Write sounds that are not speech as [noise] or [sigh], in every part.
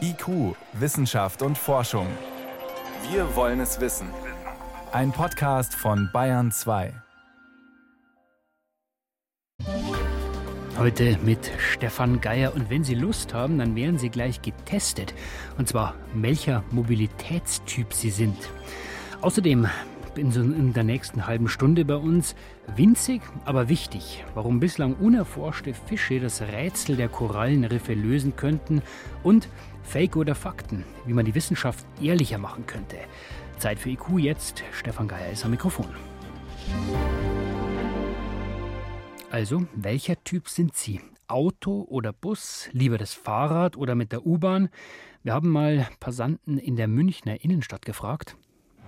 IQ, Wissenschaft und Forschung. Wir wollen es wissen. Ein Podcast von Bayern 2. Heute mit Stefan Geier. Und wenn Sie Lust haben, dann werden Sie gleich getestet. Und zwar, welcher Mobilitätstyp Sie sind. Außerdem in der nächsten halben Stunde bei uns winzig, aber wichtig, warum bislang unerforschte Fische das Rätsel der Korallenriffe lösen könnten und Fake oder Fakten, wie man die Wissenschaft ehrlicher machen könnte. Zeit für IQ jetzt. Stefan Geier ist am Mikrofon. Also, welcher Typ sind Sie? Auto oder Bus? Lieber das Fahrrad oder mit der U-Bahn? Wir haben mal Passanten in der Münchner Innenstadt gefragt.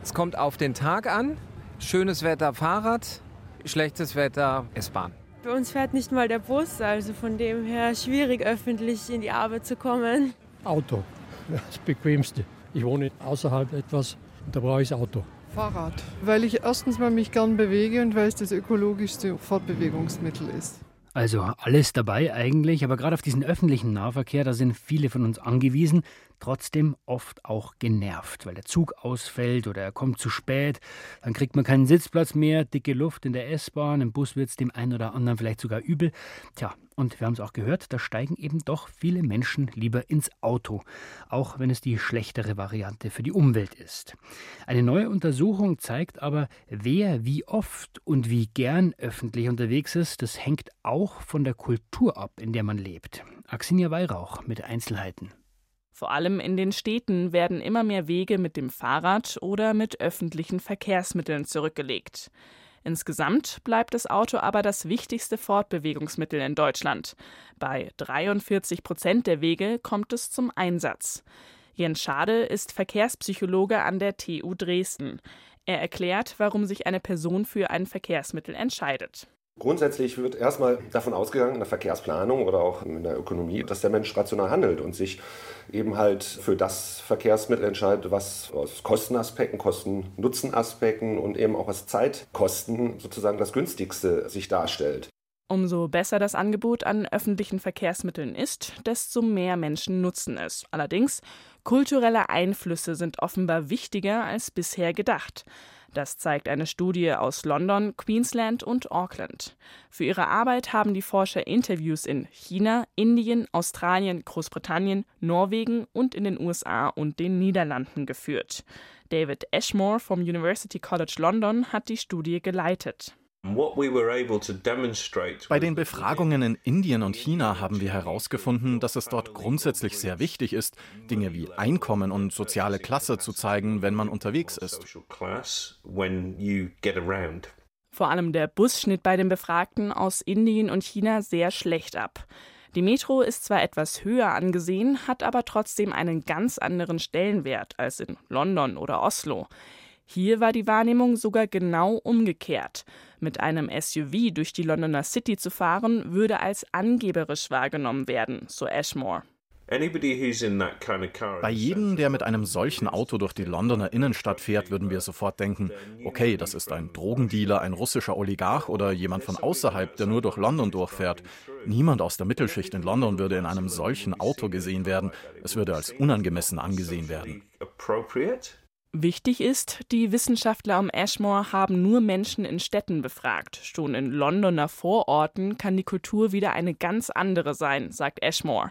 Es kommt auf den Tag an. Schönes Wetter Fahrrad, schlechtes Wetter S-Bahn. Bei uns fährt nicht mal der Bus, also von dem her schwierig öffentlich in die Arbeit zu kommen. Auto, das bequemste. Ich wohne außerhalb etwas, da brauche ich das Auto. Fahrrad, weil ich erstens mal mich gern bewege und weil es das ökologischste Fortbewegungsmittel ist. Also alles dabei eigentlich, aber gerade auf diesen öffentlichen Nahverkehr, da sind viele von uns angewiesen, trotzdem oft auch genervt, weil der Zug ausfällt oder er kommt zu spät, dann kriegt man keinen Sitzplatz mehr, dicke Luft in der S-Bahn, im Bus wird es dem einen oder anderen vielleicht sogar übel. Tja, und wir haben es auch gehört, da steigen eben doch viele Menschen lieber ins Auto, auch wenn es die schlechtere Variante für die Umwelt ist. Eine neue Untersuchung zeigt aber, wer wie oft und wie gern öffentlich unterwegs ist, das hängt auch von der Kultur ab, in der man lebt. Axinia Weihrauch mit Einzelheiten. Vor allem in den Städten werden immer mehr Wege mit dem Fahrrad oder mit öffentlichen Verkehrsmitteln zurückgelegt. Insgesamt bleibt das Auto aber das wichtigste Fortbewegungsmittel in Deutschland. Bei 43 Prozent der Wege kommt es zum Einsatz. Jens Schade ist Verkehrspsychologe an der TU Dresden. Er erklärt, warum sich eine Person für ein Verkehrsmittel entscheidet. Grundsätzlich wird erstmal davon ausgegangen in der Verkehrsplanung oder auch in der Ökonomie, dass der Mensch rational handelt und sich eben halt für das Verkehrsmittel entscheidet, was aus Kostenaspekten, Kosten-Nutzen-Aspekten und eben auch aus Zeitkosten sozusagen das günstigste sich darstellt. Umso besser das Angebot an öffentlichen Verkehrsmitteln ist, desto mehr Menschen nutzen es. Allerdings, kulturelle Einflüsse sind offenbar wichtiger als bisher gedacht. Das zeigt eine Studie aus London, Queensland und Auckland. Für ihre Arbeit haben die Forscher Interviews in China, Indien, Australien, Großbritannien, Norwegen und in den USA und den Niederlanden geführt. David Ashmore vom University College London hat die Studie geleitet. Bei den Befragungen in Indien und China haben wir herausgefunden, dass es dort grundsätzlich sehr wichtig ist, Dinge wie Einkommen und soziale Klasse zu zeigen, wenn man unterwegs ist. Vor allem der Bus schnitt bei den Befragten aus Indien und China sehr schlecht ab. Die Metro ist zwar etwas höher angesehen, hat aber trotzdem einen ganz anderen Stellenwert als in London oder Oslo. Hier war die Wahrnehmung sogar genau umgekehrt. Mit einem SUV durch die Londoner City zu fahren, würde als angeberisch wahrgenommen werden, so Ashmore. Bei jedem, der mit einem solchen Auto durch die Londoner Innenstadt fährt, würden wir sofort denken, okay, das ist ein Drogendealer, ein russischer Oligarch oder jemand von außerhalb, der nur durch London durchfährt. Niemand aus der Mittelschicht in London würde in einem solchen Auto gesehen werden. Es würde als unangemessen angesehen werden. Wichtig ist, die Wissenschaftler um Ashmore haben nur Menschen in Städten befragt. Schon in Londoner Vororten kann die Kultur wieder eine ganz andere sein, sagt Ashmore.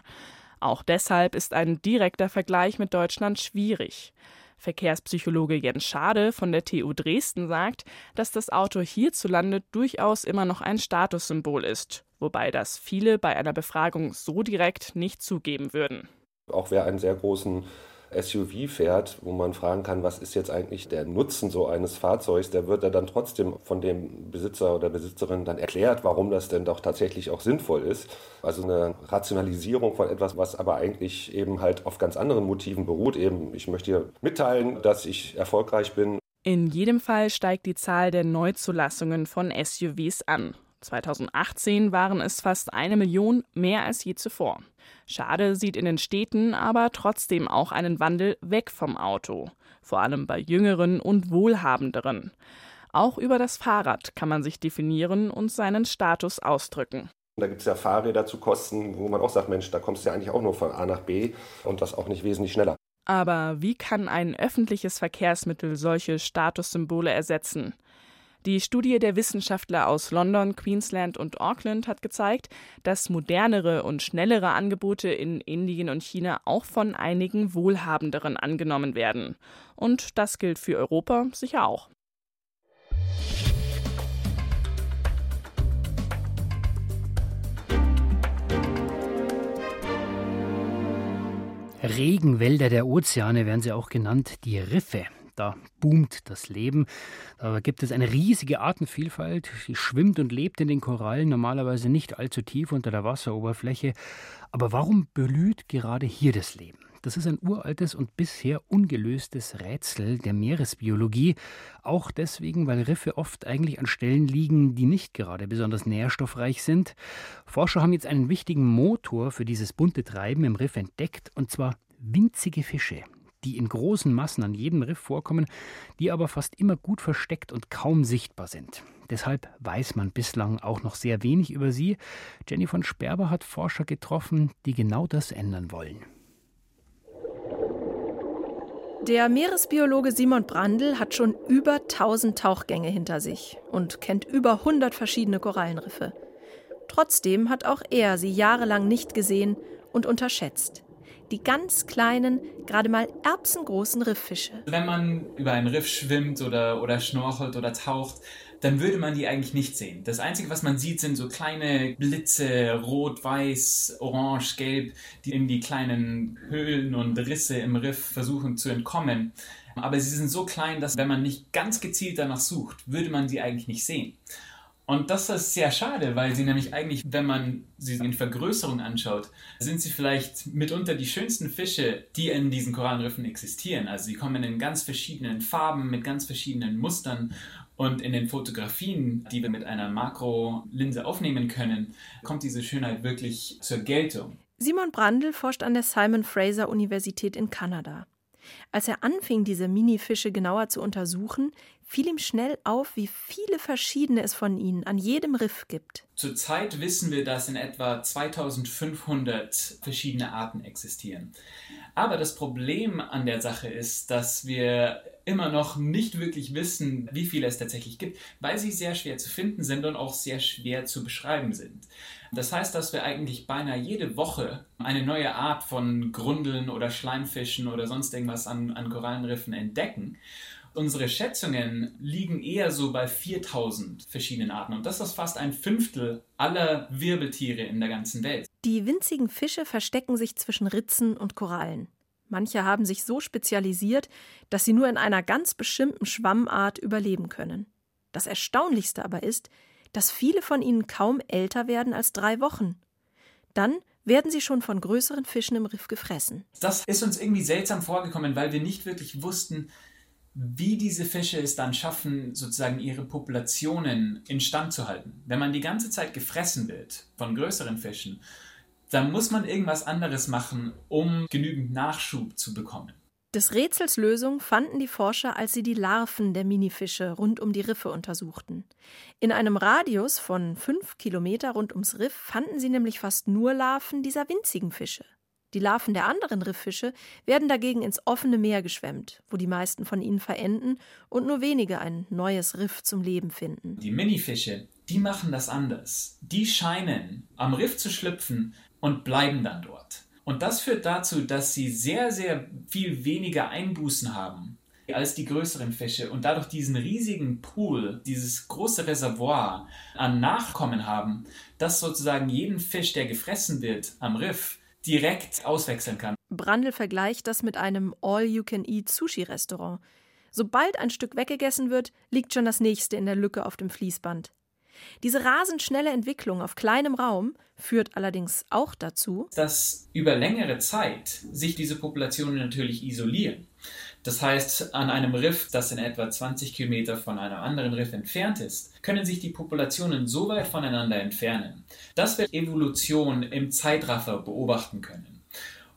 Auch deshalb ist ein direkter Vergleich mit Deutschland schwierig. Verkehrspsychologe Jens Schade von der TU Dresden sagt, dass das Auto hierzulande durchaus immer noch ein Statussymbol ist, wobei das viele bei einer Befragung so direkt nicht zugeben würden. Auch wer einen sehr großen SUV fährt, wo man fragen kann, was ist jetzt eigentlich der Nutzen so eines Fahrzeugs, der wird dann trotzdem von dem Besitzer oder Besitzerin dann erklärt, warum das denn doch tatsächlich auch sinnvoll ist. Also eine Rationalisierung von etwas, was aber eigentlich eben halt auf ganz anderen Motiven beruht. Eben, ich möchte hier mitteilen, dass ich erfolgreich bin. In jedem Fall steigt die Zahl der Neuzulassungen von SUVs an. 2018 waren es fast eine Million, mehr als je zuvor. Schade sieht in den Städten aber trotzdem auch einen Wandel weg vom Auto, vor allem bei jüngeren und wohlhabenderen. Auch über das Fahrrad kann man sich definieren und seinen Status ausdrücken. Da gibt es ja Fahrräder zu Kosten, wo man auch sagt, Mensch, da kommst du ja eigentlich auch nur von A nach B und das auch nicht wesentlich schneller. Aber wie kann ein öffentliches Verkehrsmittel solche Statussymbole ersetzen? Die Studie der Wissenschaftler aus London, Queensland und Auckland hat gezeigt, dass modernere und schnellere Angebote in Indien und China auch von einigen Wohlhabenderen angenommen werden. Und das gilt für Europa sicher auch. Regenwälder der Ozeane werden sie auch genannt, die Riffe. Da boomt das Leben. Da gibt es eine riesige Artenvielfalt. Sie schwimmt und lebt in den Korallen, normalerweise nicht allzu tief unter der Wasseroberfläche. Aber warum blüht gerade hier das Leben? Das ist ein uraltes und bisher ungelöstes Rätsel der Meeresbiologie. Auch deswegen, weil Riffe oft eigentlich an Stellen liegen, die nicht gerade besonders nährstoffreich sind. Forscher haben jetzt einen wichtigen Motor für dieses bunte Treiben im Riff entdeckt, und zwar winzige Fische die in großen Massen an jedem Riff vorkommen, die aber fast immer gut versteckt und kaum sichtbar sind. Deshalb weiß man bislang auch noch sehr wenig über sie. Jenny von Sperber hat Forscher getroffen, die genau das ändern wollen. Der Meeresbiologe Simon Brandl hat schon über 1000 Tauchgänge hinter sich und kennt über 100 verschiedene Korallenriffe. Trotzdem hat auch er sie jahrelang nicht gesehen und unterschätzt. Die ganz kleinen, gerade mal erbsengroßen Rifffische. Wenn man über ein Riff schwimmt oder, oder schnorchelt oder taucht, dann würde man die eigentlich nicht sehen. Das Einzige, was man sieht, sind so kleine Blitze, rot, weiß, orange, gelb, die in die kleinen Höhlen und Risse im Riff versuchen zu entkommen. Aber sie sind so klein, dass wenn man nicht ganz gezielt danach sucht, würde man sie eigentlich nicht sehen. Und das ist sehr schade, weil sie nämlich eigentlich, wenn man sie in Vergrößerung anschaut, sind sie vielleicht mitunter die schönsten Fische, die in diesen Korallenriffen existieren. Also sie kommen in ganz verschiedenen Farben, mit ganz verschiedenen Mustern und in den Fotografien, die wir mit einer Makrolinse aufnehmen können, kommt diese Schönheit wirklich zur Geltung. Simon Brandl forscht an der Simon Fraser Universität in Kanada. Als er anfing, diese Minifische genauer zu untersuchen, fiel ihm schnell auf, wie viele verschiedene es von ihnen an jedem Riff gibt. Zurzeit wissen wir, dass in etwa 2500 verschiedene Arten existieren. Aber das Problem an der Sache ist, dass wir immer noch nicht wirklich wissen, wie viele es tatsächlich gibt, weil sie sehr schwer zu finden sind und auch sehr schwer zu beschreiben sind. Das heißt, dass wir eigentlich beinahe jede Woche eine neue Art von Grundeln oder Schleimfischen oder sonst irgendwas an, an Korallenriffen entdecken. Unsere Schätzungen liegen eher so bei 4000 verschiedenen Arten und das ist fast ein Fünftel aller Wirbeltiere in der ganzen Welt. Die winzigen Fische verstecken sich zwischen Ritzen und Korallen. Manche haben sich so spezialisiert, dass sie nur in einer ganz bestimmten Schwammart überleben können. Das Erstaunlichste aber ist, dass viele von ihnen kaum älter werden als drei Wochen. Dann werden sie schon von größeren Fischen im Riff gefressen. Das ist uns irgendwie seltsam vorgekommen, weil wir nicht wirklich wussten, wie diese Fische es dann schaffen, sozusagen ihre Populationen instand zu halten. Wenn man die ganze Zeit gefressen wird von größeren Fischen, dann muss man irgendwas anderes machen, um genügend Nachschub zu bekommen. Des Rätsels Lösung fanden die Forscher, als sie die Larven der Minifische rund um die Riffe untersuchten. In einem Radius von fünf Kilometer rund ums Riff fanden sie nämlich fast nur Larven dieser winzigen Fische. Die Larven der anderen Rifffische werden dagegen ins offene Meer geschwemmt, wo die meisten von ihnen verenden und nur wenige ein neues Riff zum Leben finden. Die Minifische, die machen das anders. Die scheinen am Riff zu schlüpfen und bleiben dann dort. Und das führt dazu, dass sie sehr, sehr viel weniger Einbußen haben als die größeren Fische und dadurch diesen riesigen Pool, dieses große Reservoir an Nachkommen haben, das sozusagen jeden Fisch, der gefressen wird am Riff, direkt auswechseln kann. Brandl vergleicht das mit einem All-You-Can-Eat-Sushi-Restaurant. Sobald ein Stück weggegessen wird, liegt schon das nächste in der Lücke auf dem Fließband. Diese rasend schnelle Entwicklung auf kleinem Raum führt allerdings auch dazu, dass über längere Zeit sich diese Populationen natürlich isolieren. Das heißt, an einem Riff, das in etwa 20 Kilometer von einem anderen Riff entfernt ist, können sich die Populationen so weit voneinander entfernen, dass wir Evolution im Zeitraffer beobachten können.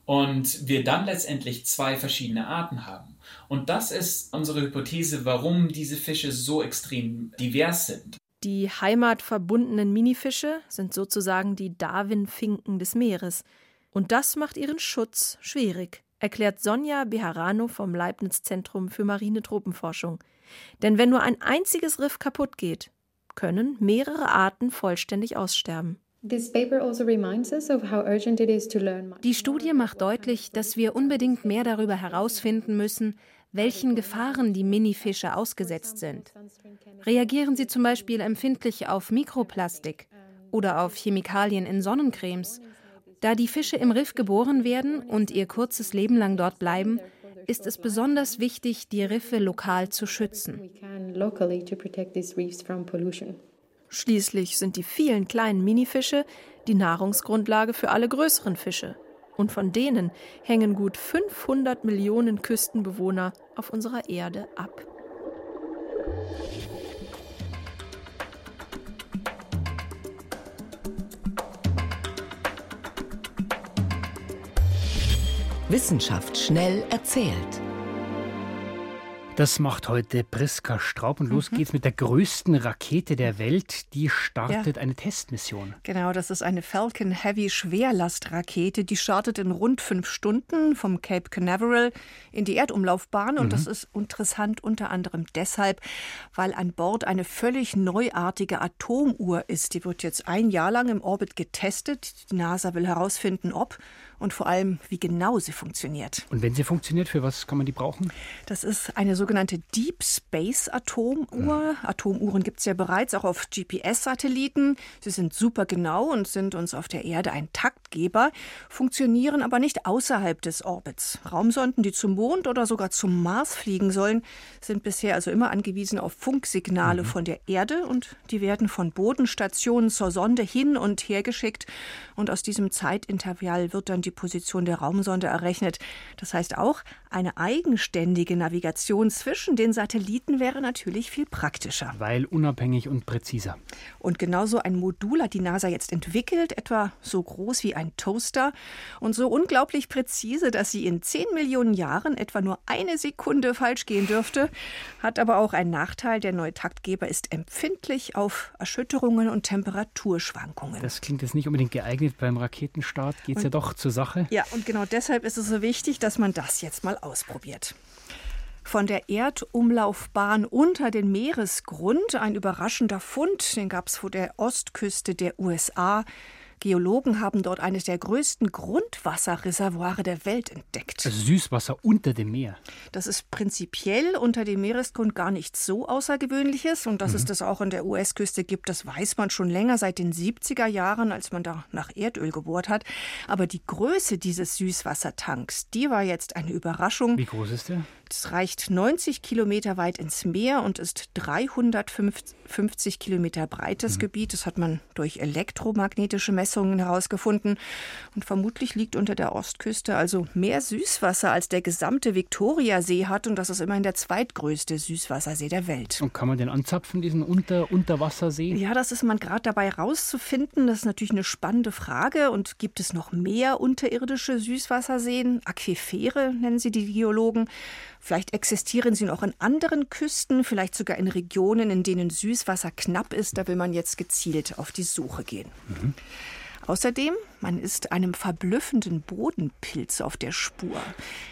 Und wir dann letztendlich zwei verschiedene Arten haben. Und das ist unsere Hypothese, warum diese Fische so extrem divers sind. Die heimatverbundenen Minifische sind sozusagen die Darwin-Finken des Meeres. Und das macht ihren Schutz schwierig, erklärt Sonja Beharano vom Leibniz-Zentrum für marine Tropenforschung. Denn wenn nur ein einziges Riff kaputt geht, können mehrere Arten vollständig aussterben. Also Die Studie macht deutlich, dass wir unbedingt mehr darüber herausfinden müssen, welchen Gefahren die Minifische ausgesetzt sind. Reagieren sie zum Beispiel empfindlich auf Mikroplastik oder auf Chemikalien in Sonnencremes? Da die Fische im Riff geboren werden und ihr kurzes Leben lang dort bleiben, ist es besonders wichtig, die Riffe lokal zu schützen. Schließlich sind die vielen kleinen Minifische die Nahrungsgrundlage für alle größeren Fische. Und von denen hängen gut 500 Millionen Küstenbewohner auf unserer Erde ab. Wissenschaft schnell erzählt. Das macht heute Priska Straub und los mhm. geht's mit der größten Rakete der Welt. Die startet ja. eine Testmission. Genau, das ist eine Falcon Heavy Schwerlastrakete. Die startet in rund fünf Stunden vom Cape Canaveral in die Erdumlaufbahn. Und mhm. das ist interessant unter anderem deshalb, weil an Bord eine völlig neuartige Atomuhr ist. Die wird jetzt ein Jahr lang im Orbit getestet. Die NASA will herausfinden, ob und vor allem, wie genau sie funktioniert. Und wenn sie funktioniert, für was kann man die brauchen? Das ist eine sogenannte Deep Space Atomuhr. Atomuhren gibt es ja bereits auch auf GPS-Satelliten. Sie sind super genau und sind uns auf der Erde ein Taktgeber, funktionieren aber nicht außerhalb des Orbits. Raumsonden, die zum Mond oder sogar zum Mars fliegen sollen, sind bisher also immer angewiesen auf Funksignale mhm. von der Erde und die werden von Bodenstationen zur Sonde hin und her geschickt. Und aus diesem Zeitintervall wird dann die Position der Raumsonde errechnet. Das heißt auch, eine eigenständige Navigation zwischen den Satelliten wäre natürlich viel praktischer. Weil unabhängig und präziser. Und genauso ein Modul hat die NASA jetzt entwickelt, etwa so groß wie ein Toaster und so unglaublich präzise, dass sie in 10 Millionen Jahren etwa nur eine Sekunde falsch gehen dürfte. Hat aber auch einen Nachteil. Der neue Taktgeber ist empfindlich auf Erschütterungen und Temperaturschwankungen. Das klingt jetzt nicht unbedingt geeignet. Beim Raketenstart geht es ja doch zur Sache. Ja, und genau deshalb ist es so wichtig, dass man das jetzt mal ausprobiert. Von der Erdumlaufbahn unter den Meeresgrund ein überraschender Fund, den gab es vor der Ostküste der USA. Geologen haben dort eines der größten Grundwasserreservoire der Welt entdeckt. Also Süßwasser unter dem Meer. Das ist prinzipiell unter dem Meeresgrund gar nichts so Außergewöhnliches. Und dass mhm. es das auch an der US-Küste gibt, das weiß man schon länger, seit den 70er Jahren, als man da nach Erdöl gebohrt hat. Aber die Größe dieses Süßwassertanks, die war jetzt eine Überraschung. Wie groß ist der? Es reicht 90 Kilometer weit ins Meer und ist 350 Kilometer breites mhm. Gebiet. Das hat man durch elektromagnetische Messungen herausgefunden. Und vermutlich liegt unter der Ostküste also mehr Süßwasser, als der gesamte Viktoriasee hat. Und das ist immerhin der zweitgrößte Süßwassersee der Welt. Und kann man den anzapfen, diesen Unter Unterwassersee? Ja, das ist man gerade dabei herauszufinden. Das ist natürlich eine spannende Frage. Und gibt es noch mehr unterirdische Süßwasserseen? Aquifere nennen sie die Geologen. Vielleicht existieren sie noch an anderen Küsten, vielleicht sogar in Regionen, in denen Süßwasser knapp ist. Da will man jetzt gezielt auf die Suche gehen. Mhm. Außerdem, man ist einem verblüffenden Bodenpilz auf der Spur.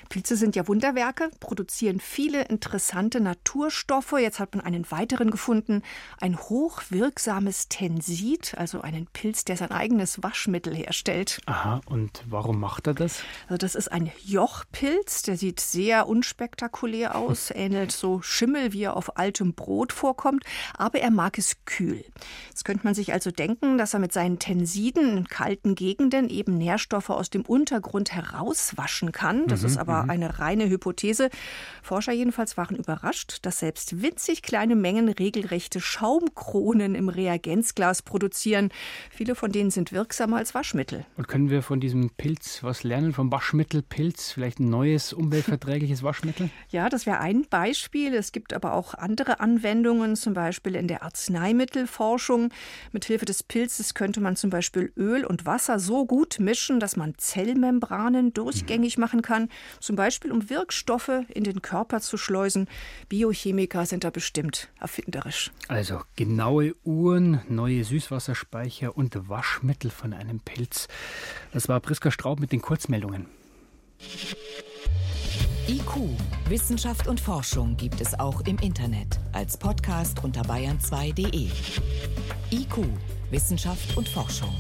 Pilze sind ja Wunderwerke, produzieren viele interessante Naturstoffe. Jetzt hat man einen weiteren gefunden, ein hochwirksames Tensid, also einen Pilz, der sein eigenes Waschmittel herstellt. Aha, und warum macht er das? Also das ist ein Jochpilz, der sieht sehr unspektakulär aus, ähnelt so Schimmel, wie er auf altem Brot vorkommt, aber er mag es kühl. Jetzt könnte man sich also denken, dass er mit seinen Tensiden in kalten Gegenden eben Nährstoffe aus dem Untergrund herauswaschen kann. Das mhm, ist aber Mhm. eine reine Hypothese. Forscher jedenfalls waren überrascht, dass selbst winzig kleine Mengen regelrechte Schaumkronen im Reagenzglas produzieren. Viele von denen sind wirksamer als Waschmittel. Und können wir von diesem Pilz was lernen, vom Waschmittelpilz? Vielleicht ein neues umweltverträgliches [laughs] Waschmittel? Ja, das wäre ein Beispiel. Es gibt aber auch andere Anwendungen, zum Beispiel in der Arzneimittelforschung. Mithilfe des Pilzes könnte man zum Beispiel Öl und Wasser so so gut mischen, dass man Zellmembranen durchgängig machen kann, zum Beispiel um Wirkstoffe in den Körper zu schleusen. Biochemiker sind da bestimmt erfinderisch. Also genaue Uhren, neue Süßwasserspeicher und Waschmittel von einem Pilz. Das war Priska Straub mit den Kurzmeldungen. IQ, Wissenschaft und Forschung gibt es auch im Internet als Podcast unter bayern2.de. IQ, Wissenschaft und Forschung.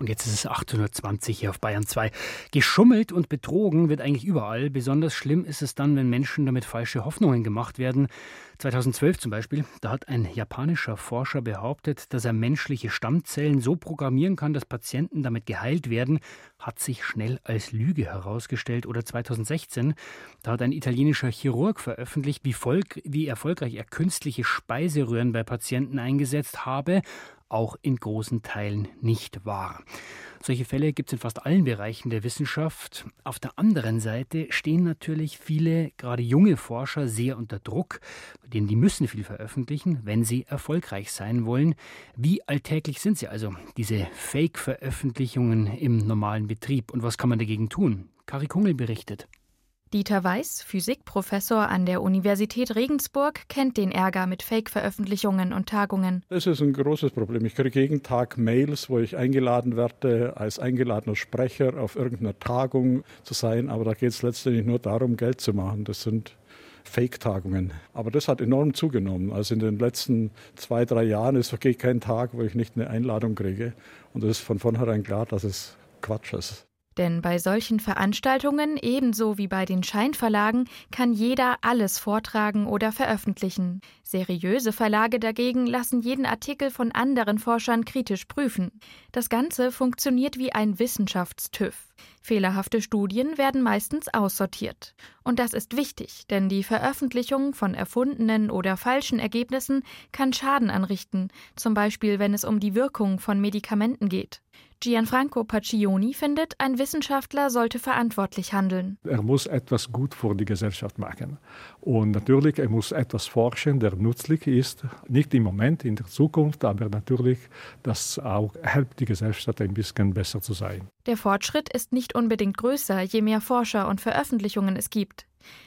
Und jetzt ist es 820 hier auf Bayern 2. Geschummelt und betrogen wird eigentlich überall. Besonders schlimm ist es dann, wenn Menschen damit falsche Hoffnungen gemacht werden. 2012 zum Beispiel, da hat ein japanischer Forscher behauptet, dass er menschliche Stammzellen so programmieren kann, dass Patienten damit geheilt werden, hat sich schnell als Lüge herausgestellt. Oder 2016, da hat ein italienischer Chirurg veröffentlicht, wie, wie erfolgreich er künstliche Speiseröhren bei Patienten eingesetzt habe auch in großen Teilen nicht wahr. Solche Fälle gibt es in fast allen Bereichen der Wissenschaft. Auf der anderen Seite stehen natürlich viele, gerade junge Forscher, sehr unter Druck, denn die müssen viel veröffentlichen, wenn sie erfolgreich sein wollen. Wie alltäglich sind sie also, diese Fake-Veröffentlichungen im normalen Betrieb? Und was kann man dagegen tun? Kari Kungel berichtet. Dieter Weiß, Physikprofessor an der Universität Regensburg, kennt den Ärger mit Fake-Veröffentlichungen und Tagungen. Das ist ein großes Problem. Ich kriege jeden Tag Mails, wo ich eingeladen werde, als eingeladener Sprecher auf irgendeiner Tagung zu sein. Aber da geht es letztendlich nur darum, Geld zu machen. Das sind Fake-Tagungen. Aber das hat enorm zugenommen. Also in den letzten zwei, drei Jahren ist wirklich kein Tag, wo ich nicht eine Einladung kriege. Und es ist von vornherein klar, dass es Quatsch ist. Denn bei solchen Veranstaltungen, ebenso wie bei den Scheinverlagen, kann jeder alles vortragen oder veröffentlichen. Seriöse Verlage dagegen lassen jeden Artikel von anderen Forschern kritisch prüfen. Das Ganze funktioniert wie ein Wissenschaftstüv. Fehlerhafte Studien werden meistens aussortiert. Und das ist wichtig, denn die Veröffentlichung von erfundenen oder falschen Ergebnissen kann Schaden anrichten, zum Beispiel wenn es um die Wirkung von Medikamenten geht. Gianfranco Paccioni findet, ein Wissenschaftler sollte verantwortlich handeln. Er muss etwas gut für die Gesellschaft machen. Und natürlich, er muss etwas forschen, der nützlich ist. Nicht im Moment, in der Zukunft, aber natürlich, das auch hilft, die Gesellschaft ein bisschen besser zu sein. Der Fortschritt ist nicht unbedingt größer, je mehr Forscher und Veröffentlichungen es gibt.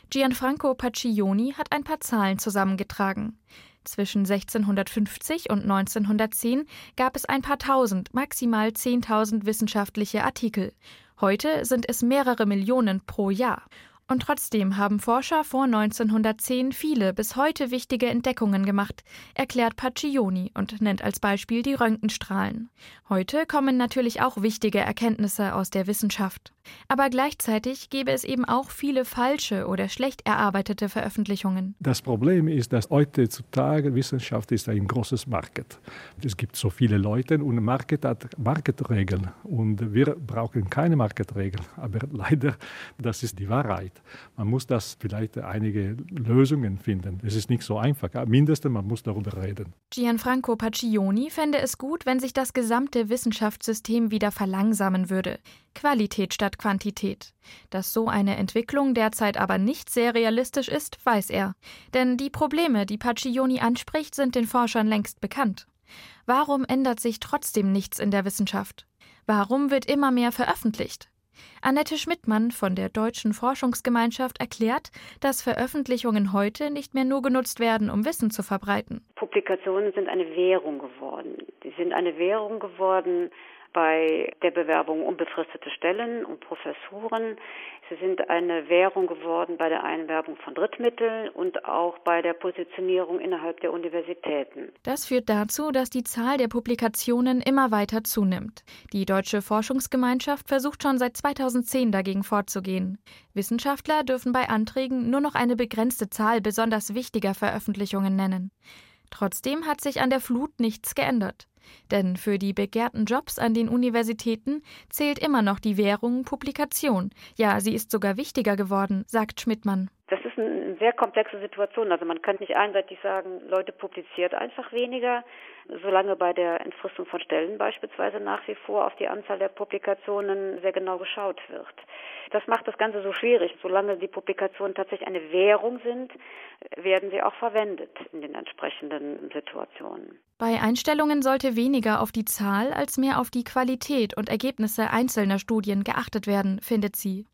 Gianfranco Paccioni hat ein paar Zahlen zusammengetragen. Zwischen 1650 und 1910 gab es ein paar tausend, maximal 10.000 wissenschaftliche Artikel. Heute sind es mehrere Millionen pro Jahr. Und trotzdem haben Forscher vor 1910 viele bis heute wichtige Entdeckungen gemacht, erklärt Paccioni und nennt als Beispiel die Röntgenstrahlen. Heute kommen natürlich auch wichtige Erkenntnisse aus der Wissenschaft. Aber gleichzeitig gäbe es eben auch viele falsche oder schlecht erarbeitete Veröffentlichungen. Das Problem ist, dass heutzutage Wissenschaft ist ein großes Market. Es gibt so viele Leute und Market hat Marketregeln. Und wir brauchen keine Marketregeln. Aber [laughs] leider, das ist die Wahrheit. Man muss das vielleicht einige Lösungen finden. Es ist nicht so einfach. Mindestens man muss darüber reden. Gianfranco Paccioni fände es gut, wenn sich das gesamte Wissenschaftssystem wieder verlangsamen würde. Qualität statt Quantität. Dass so eine Entwicklung derzeit aber nicht sehr realistisch ist, weiß er. Denn die Probleme, die Paccioni anspricht, sind den Forschern längst bekannt. Warum ändert sich trotzdem nichts in der Wissenschaft? Warum wird immer mehr veröffentlicht? Annette Schmidtmann von der Deutschen Forschungsgemeinschaft erklärt, dass Veröffentlichungen heute nicht mehr nur genutzt werden, um Wissen zu verbreiten. Publikationen sind eine Währung geworden. Sie sind eine Währung geworden bei der Bewerbung um befristete Stellen und Professuren. Sie sind eine Währung geworden bei der Einwerbung von Drittmitteln und auch bei der Positionierung innerhalb der Universitäten. Das führt dazu, dass die Zahl der Publikationen immer weiter zunimmt. Die Deutsche Forschungsgemeinschaft versucht schon seit 2010 dagegen vorzugehen. Wissenschaftler dürfen bei Anträgen nur noch eine begrenzte Zahl besonders wichtiger Veröffentlichungen nennen. Trotzdem hat sich an der Flut nichts geändert. Denn für die begehrten Jobs an den Universitäten zählt immer noch die Währung Publikation. Ja, sie ist sogar wichtiger geworden, sagt Schmidtmann. Das ist eine sehr komplexe Situation. Also man kann nicht einseitig sagen, Leute publiziert einfach weniger, solange bei der Entfristung von Stellen beispielsweise nach wie vor auf die Anzahl der Publikationen sehr genau geschaut wird. Das macht das Ganze so schwierig. Solange die Publikationen tatsächlich eine Währung sind, werden sie auch verwendet in den entsprechenden Situationen. Bei Einstellungen sollte weniger auf die Zahl als mehr auf die Qualität und Ergebnisse einzelner Studien geachtet werden, findet sie.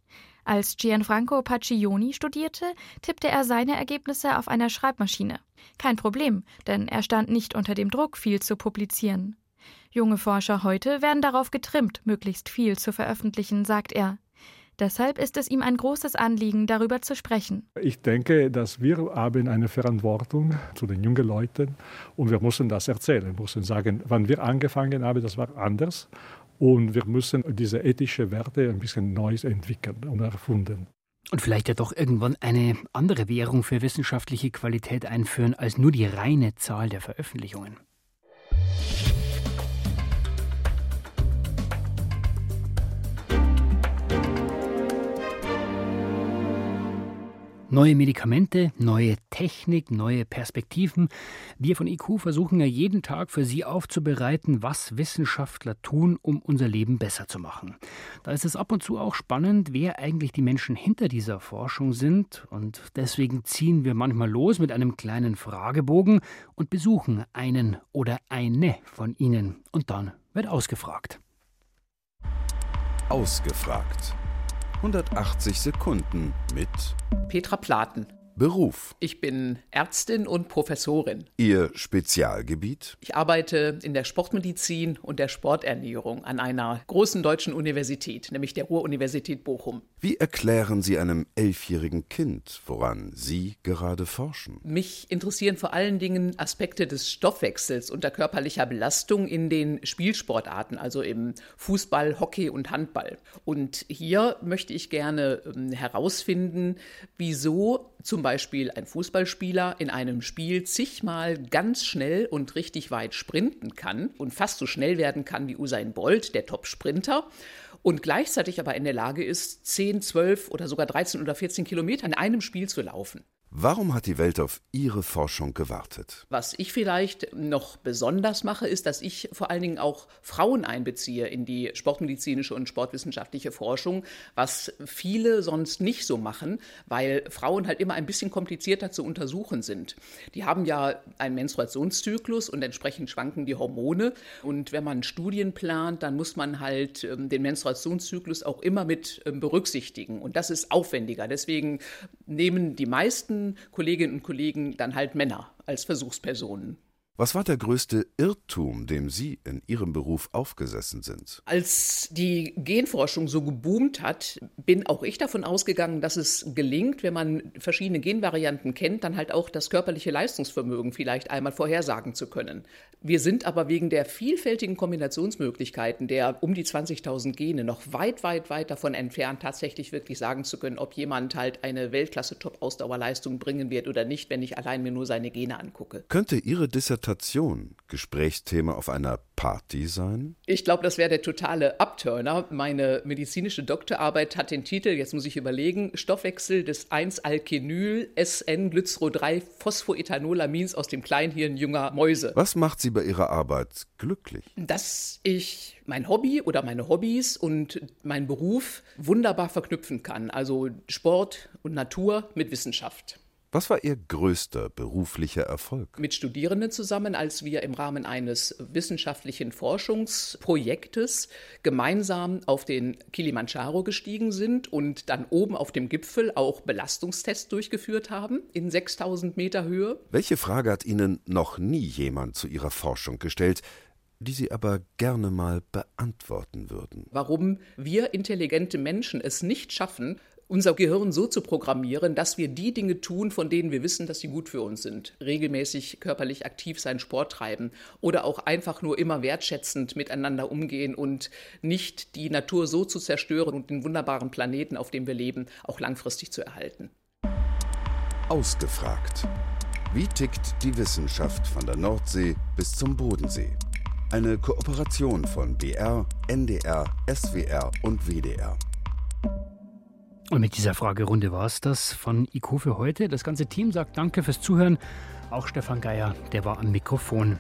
Als Gianfranco Paccioni studierte, tippte er seine Ergebnisse auf einer Schreibmaschine. Kein Problem, denn er stand nicht unter dem Druck, viel zu publizieren. Junge Forscher heute werden darauf getrimmt, möglichst viel zu veröffentlichen, sagt er. Deshalb ist es ihm ein großes Anliegen, darüber zu sprechen. Ich denke, dass wir haben eine Verantwortung zu den jungen Leuten und wir müssen das erzählen, wir müssen sagen, wann wir angefangen haben, das war anders und wir müssen diese ethischen Werte ein bisschen neu entwickeln und erfunden. Und vielleicht ja doch irgendwann eine andere Währung für wissenschaftliche Qualität einführen als nur die reine Zahl der Veröffentlichungen. Neue Medikamente, neue Technik, neue Perspektiven. Wir von IQ versuchen ja jeden Tag für Sie aufzubereiten, was Wissenschaftler tun, um unser Leben besser zu machen. Da ist es ab und zu auch spannend, wer eigentlich die Menschen hinter dieser Forschung sind. Und deswegen ziehen wir manchmal los mit einem kleinen Fragebogen und besuchen einen oder eine von ihnen. Und dann wird ausgefragt. Ausgefragt. 180 Sekunden mit Petra Platen. Beruf. Ich bin Ärztin und Professorin. Ihr Spezialgebiet? Ich arbeite in der Sportmedizin und der Sporternährung an einer großen deutschen Universität, nämlich der Ruhr-Universität Bochum. Wie erklären Sie einem elfjährigen Kind, woran Sie gerade forschen? Mich interessieren vor allen Dingen Aspekte des Stoffwechsels unter körperlicher Belastung in den Spielsportarten, also im Fußball, Hockey und Handball. Und hier möchte ich gerne ähm, herausfinden, wieso zum Beispiel ein Fußballspieler in einem Spiel zigmal ganz schnell und richtig weit sprinten kann und fast so schnell werden kann wie Usain Bolt, der Top-Sprinter, und gleichzeitig aber in der Lage ist, 10, 12 oder sogar 13 oder 14 Kilometer in einem Spiel zu laufen. Warum hat die Welt auf Ihre Forschung gewartet? Was ich vielleicht noch besonders mache, ist, dass ich vor allen Dingen auch Frauen einbeziehe in die sportmedizinische und sportwissenschaftliche Forschung, was viele sonst nicht so machen, weil Frauen halt immer ein bisschen komplizierter zu untersuchen sind. Die haben ja einen Menstruationszyklus und entsprechend schwanken die Hormone. Und wenn man Studien plant, dann muss man halt ähm, den Menstruationszyklus auch immer mit ähm, berücksichtigen. Und das ist aufwendiger. Deswegen nehmen die meisten Kolleginnen und Kollegen dann halt Männer als Versuchspersonen. Was war der größte Irrtum, dem Sie in Ihrem Beruf aufgesessen sind? Als die Genforschung so geboomt hat, bin auch ich davon ausgegangen, dass es gelingt, wenn man verschiedene Genvarianten kennt, dann halt auch das körperliche Leistungsvermögen vielleicht einmal vorhersagen zu können. Wir sind aber wegen der vielfältigen Kombinationsmöglichkeiten der um die 20.000 Gene noch weit, weit, weit davon entfernt, tatsächlich wirklich sagen zu können, ob jemand halt eine Weltklasse-Top-Ausdauerleistung bringen wird oder nicht, wenn ich allein mir nur seine Gene angucke. Könnte Ihre Dissertation Präsentation Gesprächsthema auf einer Party sein? Ich glaube, das wäre der totale Upturner. Meine medizinische Doktorarbeit hat den Titel, jetzt muss ich überlegen, Stoffwechsel des 1-Alkenyl-SN-Glycero-3-Phosphoetanolamins aus dem Kleinhirn junger Mäuse. Was macht Sie bei Ihrer Arbeit glücklich? Dass ich mein Hobby oder meine Hobbys und meinen Beruf wunderbar verknüpfen kann. Also Sport und Natur mit Wissenschaft. Was war Ihr größter beruflicher Erfolg? Mit Studierenden zusammen, als wir im Rahmen eines wissenschaftlichen Forschungsprojektes gemeinsam auf den Kilimanjaro gestiegen sind und dann oben auf dem Gipfel auch Belastungstests durchgeführt haben in 6000 Meter Höhe. Welche Frage hat Ihnen noch nie jemand zu Ihrer Forschung gestellt, die Sie aber gerne mal beantworten würden. Warum wir intelligente Menschen es nicht schaffen, unser Gehirn so zu programmieren, dass wir die Dinge tun, von denen wir wissen, dass sie gut für uns sind. Regelmäßig körperlich aktiv sein, Sport treiben oder auch einfach nur immer wertschätzend miteinander umgehen und nicht die Natur so zu zerstören und den wunderbaren Planeten, auf dem wir leben, auch langfristig zu erhalten. Ausgefragt. Wie tickt die Wissenschaft von der Nordsee bis zum Bodensee? Eine Kooperation von BR, NDR, SWR und WDR. Und mit dieser Fragerunde war es das von IQ für heute. Das ganze Team sagt Danke fürs Zuhören. Auch Stefan Geier, der war am Mikrofon.